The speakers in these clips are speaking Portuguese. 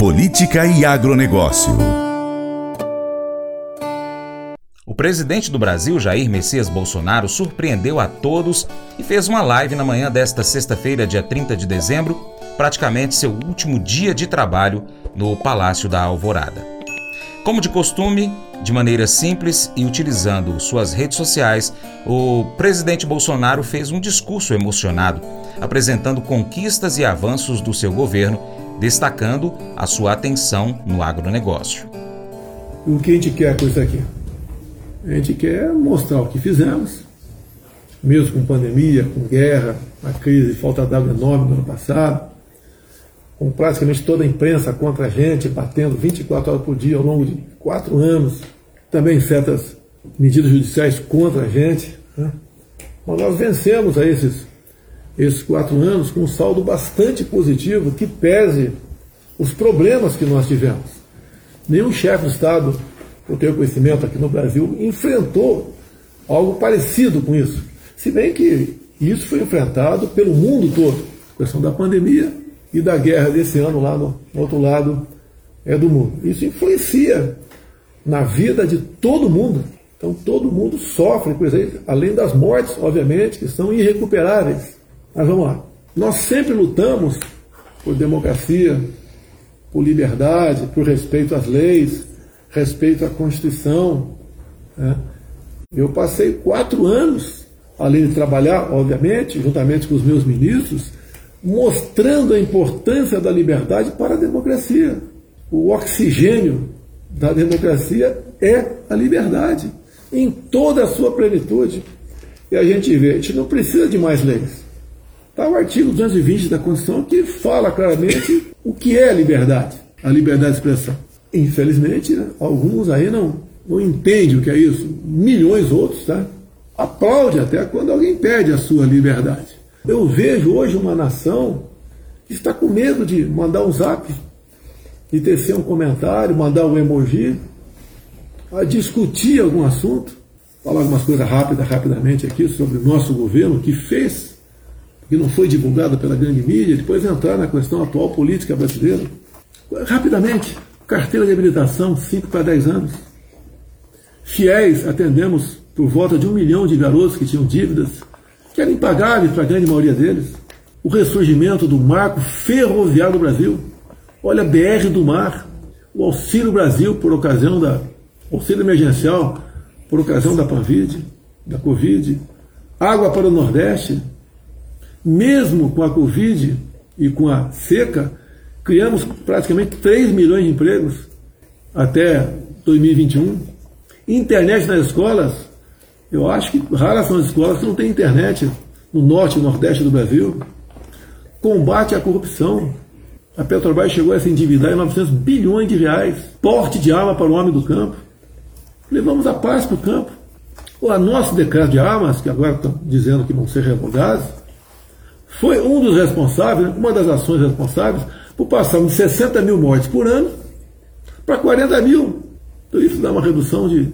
Política e Agronegócio. O presidente do Brasil, Jair Messias Bolsonaro, surpreendeu a todos e fez uma live na manhã desta sexta-feira, dia 30 de dezembro, praticamente seu último dia de trabalho no Palácio da Alvorada. Como de costume, de maneira simples e utilizando suas redes sociais, o presidente Bolsonaro fez um discurso emocionado, apresentando conquistas e avanços do seu governo, destacando a sua atenção no agronegócio. O que a gente quer com isso aqui? A gente quer mostrar o que fizemos, mesmo com pandemia, com guerra, a crise falta d'água enorme no ano passado, com praticamente toda a imprensa contra a gente, batendo 24 horas por dia ao longo de quatro anos, também certas medidas judiciais contra a gente. Né? Mas nós vencemos a esses, esses quatro anos com um saldo bastante positivo que pese os problemas que nós tivemos. Nenhum chefe de Estado, eu tenho conhecimento aqui no Brasil, enfrentou algo parecido com isso. Se bem que isso foi enfrentado pelo mundo todo, a questão da pandemia e da guerra desse ano lá no, outro lado é do mundo. Isso influencia na vida de todo mundo. Então todo mundo sofre isso aí, além das mortes, obviamente, que são irrecuperáveis. Mas vamos lá. Nós sempre lutamos por democracia, por liberdade, por respeito às leis, respeito à Constituição. Né? Eu passei quatro anos, além de trabalhar, obviamente, juntamente com os meus ministros, mostrando a importância da liberdade para a democracia. O oxigênio da democracia é a liberdade, em toda a sua plenitude. E a gente vê, a gente não precisa de mais leis. Está o artigo 220 da Constituição que fala claramente o que é a liberdade, a liberdade de expressão. Infelizmente, né, alguns aí não, não entendem o que é isso. Milhões outros, tá? Aplaude até quando alguém perde a sua liberdade. Eu vejo hoje uma nação que está com medo de mandar um zap, de tecer um comentário, mandar um emoji, a discutir algum assunto, falar algumas coisas rápidas, rapidamente aqui sobre o nosso governo, que fez, que não foi divulgado pela grande mídia, depois entrar na questão atual política brasileira. Rapidamente, carteira de habilitação, 5 para 10 anos. Fiéis, atendemos por volta de um milhão de garotos que tinham dívidas que era impagável para a grande maioria deles. O ressurgimento do marco ferroviário do Brasil. Olha, BR do Mar, o Auxílio Brasil por ocasião da auxílio emergencial por ocasião da Panvid, da Covid, água para o Nordeste. Mesmo com a Covid e com a seca, criamos praticamente 3 milhões de empregos até 2021. Internet nas escolas, eu acho que raras são as escolas que não têm internet no norte e nordeste do Brasil. Combate à corrupção. A Petrobras chegou a se endividar em 900 bilhões de reais. Porte de arma para o homem do campo. Levamos a paz para o campo. O nosso decreto de armas, que agora estão dizendo que vão ser revogados, foi um dos responsáveis, uma das ações responsáveis, por passarmos de 60 mil mortes por ano para 40 mil. Então isso dá uma redução de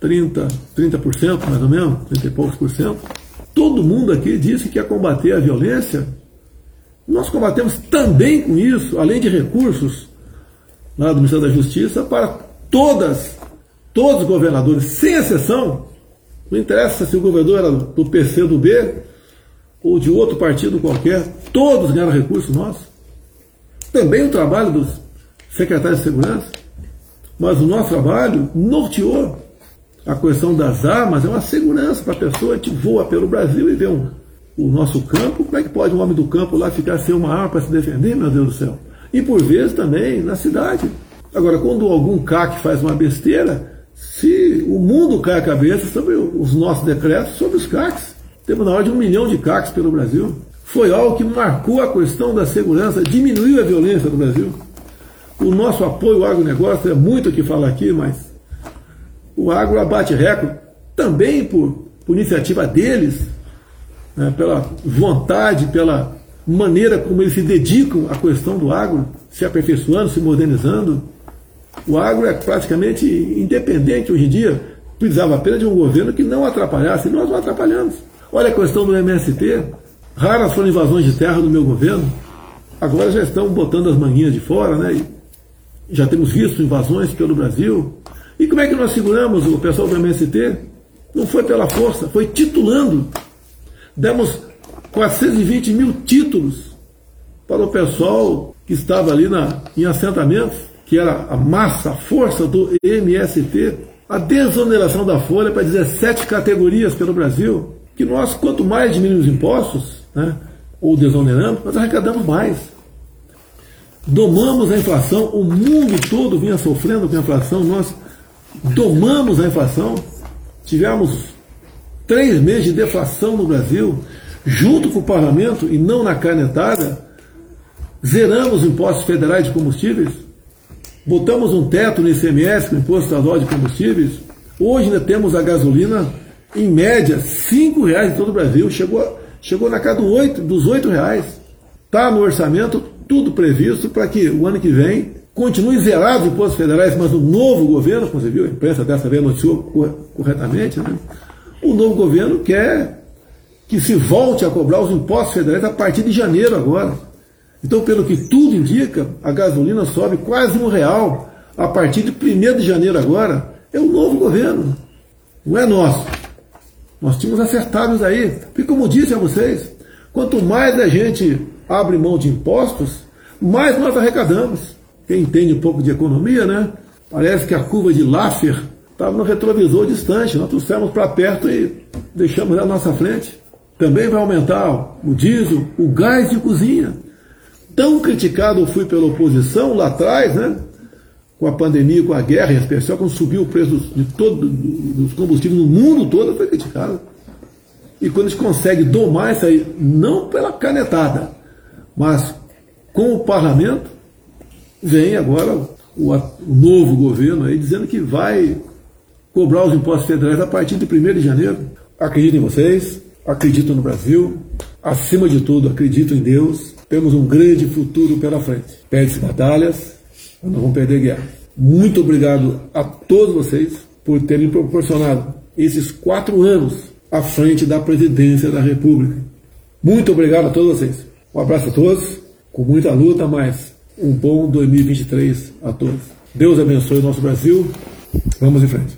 30, 30% mais ou menos, 30 e poucos por cento. Todo mundo aqui disse que ia combater a violência. Nós combatemos também com isso, além de recursos lá do Ministério da Justiça, para todas, todos os governadores, sem exceção. Não interessa se o governador era do PC do B ou de outro partido qualquer, todos ganharam recursos nossos. Também o trabalho dos secretários de segurança. Mas o nosso trabalho norteou a questão das armas é uma segurança para a pessoa. Gente voa pelo Brasil e vê um, o nosso campo. Como é que pode um homem do campo lá ficar sem uma arma para se defender, meu Deus do céu? E por vezes também na cidade. Agora, quando algum CAC faz uma besteira, se o mundo cai a cabeça sobre os nossos decretos sobre os CACs, temos na hora de um milhão de CACs pelo Brasil. Foi algo que marcou a questão da segurança, diminuiu a violência no Brasil. O nosso apoio ao agronegócio é muito o que fala aqui, mas o agro abate recorde, também por, por iniciativa deles, né, pela vontade, pela maneira como eles se dedicam à questão do agro, se aperfeiçoando, se modernizando. O agro é praticamente independente hoje em dia. Precisava apenas de um governo que não atrapalhasse, e nós não atrapalhamos. Olha a questão do MST. Raras foram invasões de terra do meu governo. Agora já estão botando as manguinhas de fora, né? já temos visto invasões pelo Brasil. E como é que nós seguramos o pessoal do MST? Não foi pela força, foi titulando. Demos 420 mil títulos para o pessoal que estava ali na, em assentamentos, que era a massa, a força do MST. A desoneração da folha para 17 categorias pelo Brasil, que nós, quanto mais diminuímos impostos, né, ou desoneramos, nós arrecadamos mais. Domamos a inflação, o mundo todo vinha sofrendo com a inflação, nós domamos a inflação, tivemos três meses de deflação no Brasil, junto com o parlamento e não na canetada, zeramos impostos federais de combustíveis, botamos um teto no ICMS, no Imposto Estadual de Combustíveis, hoje ainda temos a gasolina, em média, R$ reais em todo o Brasil, chegou, chegou na casa do 8, dos R$ reais. Está no orçamento tudo previsto para que o ano que vem continue zerado os impostos federais, mas o novo governo, como você viu, a imprensa dessa vez noticiou corretamente, né? o novo governo quer que se volte a cobrar os impostos federais a partir de janeiro agora. Então, pelo que tudo indica, a gasolina sobe quase um real a partir de 1 de janeiro agora. É o novo governo, não é nosso. Nós tínhamos acertado isso aí. Porque, como disse a vocês, quanto mais a gente abre mão de impostos, mais nós arrecadamos. Quem entende um pouco de economia, né? Parece que a curva de Laffer estava no retrovisor distante. Nós trouxemos para perto e deixamos na nossa frente. Também vai aumentar o diesel, o gás de cozinha. Tão criticado fui pela oposição lá atrás, né? Com a pandemia, com a guerra, em especial, quando subiu o preço de todo, dos combustíveis no mundo todo, foi criticado. E quando a gente consegue domar isso aí, não pela canetada, mas com o parlamento, vem agora o, o novo governo aí dizendo que vai cobrar os impostos federais a partir de 1 de janeiro. Acredito em vocês, acredito no Brasil, acima de tudo, acredito em Deus. Temos um grande futuro pela frente. Perde-se batalhas, não vamos perder guerra. Muito obrigado a todos vocês por terem proporcionado esses quatro anos à frente da presidência da República. Muito obrigado a todos vocês. Um abraço a todos, com muita luta, mas um bom 2023 a todos. Deus abençoe o nosso Brasil. Vamos em frente.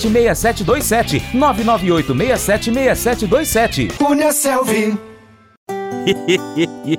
998676727. 998676727. Cunha Selvi.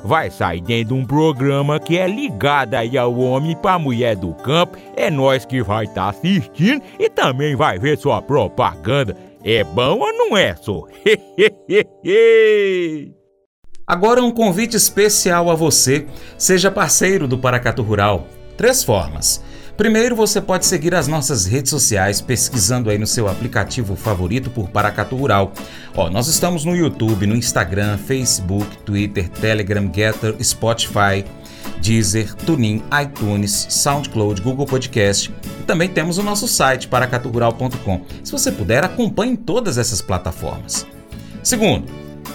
vai sair dentro de um programa que é ligado aí ao homem para mulher do campo. É nós que vai estar tá assistindo e também vai ver sua propaganda. É bom ou não é, só? Agora um convite especial a você. Seja parceiro do Paracatu Rural. Três formas. Primeiro, você pode seguir as nossas redes sociais pesquisando aí no seu aplicativo favorito por Paracatu Rural. Ó, nós estamos no YouTube, no Instagram, Facebook, Twitter, Telegram, Getter, Spotify. Deezer, TuneIn, iTunes, SoundCloud, Google Podcast. E também temos o nosso site, paracatugural.com. Se você puder, acompanhe todas essas plataformas. Segundo,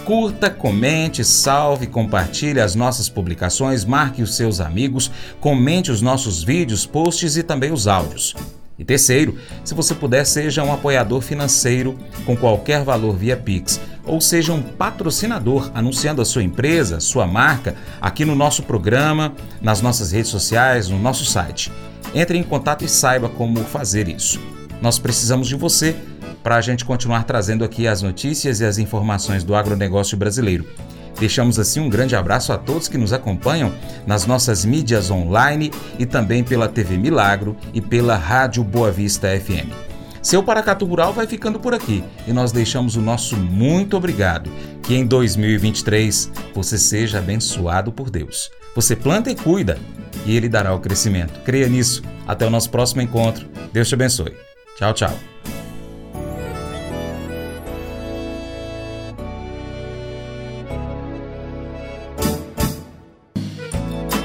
curta, comente, salve, compartilhe as nossas publicações, marque os seus amigos, comente os nossos vídeos, posts e também os áudios. E terceiro, se você puder, seja um apoiador financeiro com qualquer valor via Pix, ou seja um patrocinador anunciando a sua empresa, sua marca, aqui no nosso programa, nas nossas redes sociais, no nosso site. Entre em contato e saiba como fazer isso. Nós precisamos de você para a gente continuar trazendo aqui as notícias e as informações do agronegócio brasileiro. Deixamos assim um grande abraço a todos que nos acompanham nas nossas mídias online e também pela TV Milagro e pela Rádio Boa Vista FM. Seu Paracatu Rural vai ficando por aqui e nós deixamos o nosso muito obrigado. Que em 2023 você seja abençoado por Deus. Você planta e cuida e Ele dará o crescimento. Creia nisso. Até o nosso próximo encontro. Deus te abençoe. Tchau, tchau.